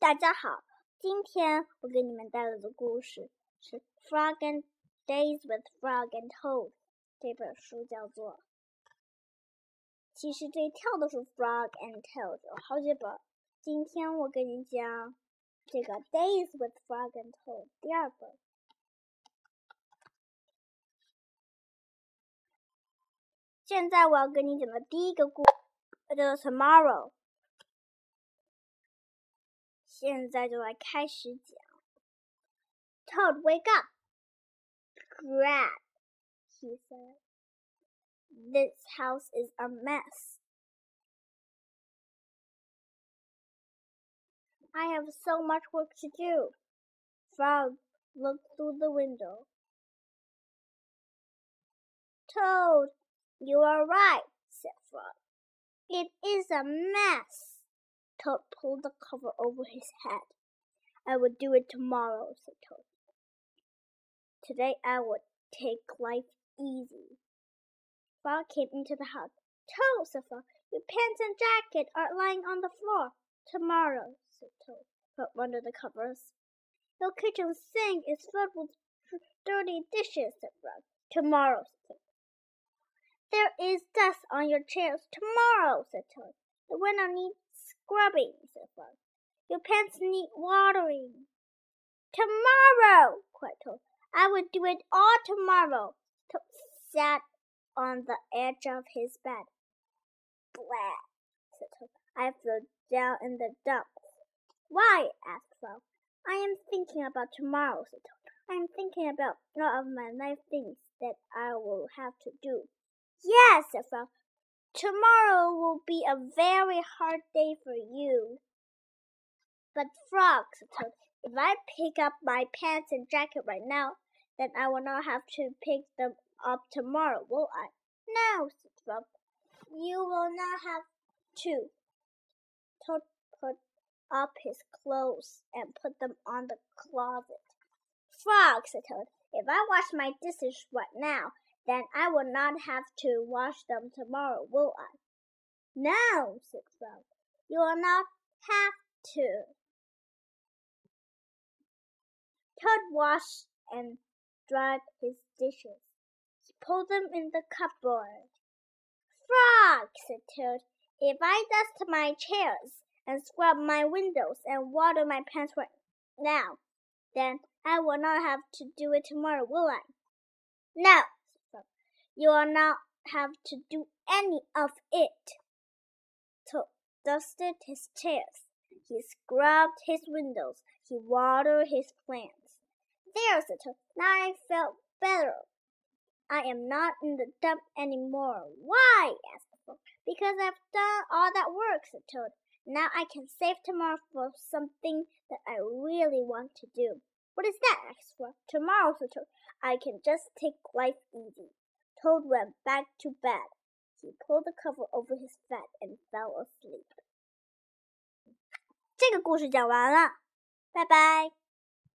大家好，今天我给你们带来的故事是《Frog and Days with Frog and Toad》。这本书叫做……其实这一跳都是《Frog and Toad》，有好几本。今天我给你讲这个《Days with Frog and Toad》第二本。现在我要跟你讲的第一个故事叫做《Tomorrow》。现在就来开始讲。Toad, wake up! Crap, he said. This house is a mess. I have so much work to do. Frog looked through the window. Toad, you are right, said Frog. It is a mess. Toad pulled the cover over his head. I will do it tomorrow, said Toad. Today I will take life easy. Frog came into the house. Toad, said Frog, your pants and jacket are lying on the floor. Tomorrow, said Toad, put under the covers. Your kitchen sink is filled with dirty dishes, said Frog. Tomorrow, said Toad. There is dust on your chairs. Tomorrow, said Toad. The window needs scrubbing, said Frog. Your pants need watering. Tomorrow, cried Toad. I will do it all tomorrow. Toad sat on the edge of his bed. Blah, said Toad. I fell down in the dumps. Why? asked Frog. I am thinking about tomorrow, said Toad. I am thinking about all of my life things that I will have to do. Yes, said Frog. Tomorrow will be a very hard day for you. But Frog, said if I pick up my pants and jacket right now, then I will not have to pick them up tomorrow, will I? No, said Frog. You will not have to. Toad put up his clothes and put them on the closet. Frog, said Toad, if I wash my dishes right now, then I will not have to wash them tomorrow, will I? No, said Frog. You will not have to. Toad washed and dried his dishes. He put them in the cupboard. Frog, said Toad, if I dust my chairs and scrub my windows and water my pants right now, then I will not have to do it tomorrow, will I? No, you will not have to do any of it. Toad dusted his chairs. He scrubbed his windows. He watered his plants. There, said Toad. Now I felt better. I am not in the dump any more. Why? asked the frog. Because I've done all that work, said Toad. Now I can save tomorrow for something that I really want to do. What is that? asked Frog. Tomorrow, said Toad. I can just take life easy. Toad went back to bed. He pulled the cover over his bed and fell asleep. 这个故事讲完了，拜拜。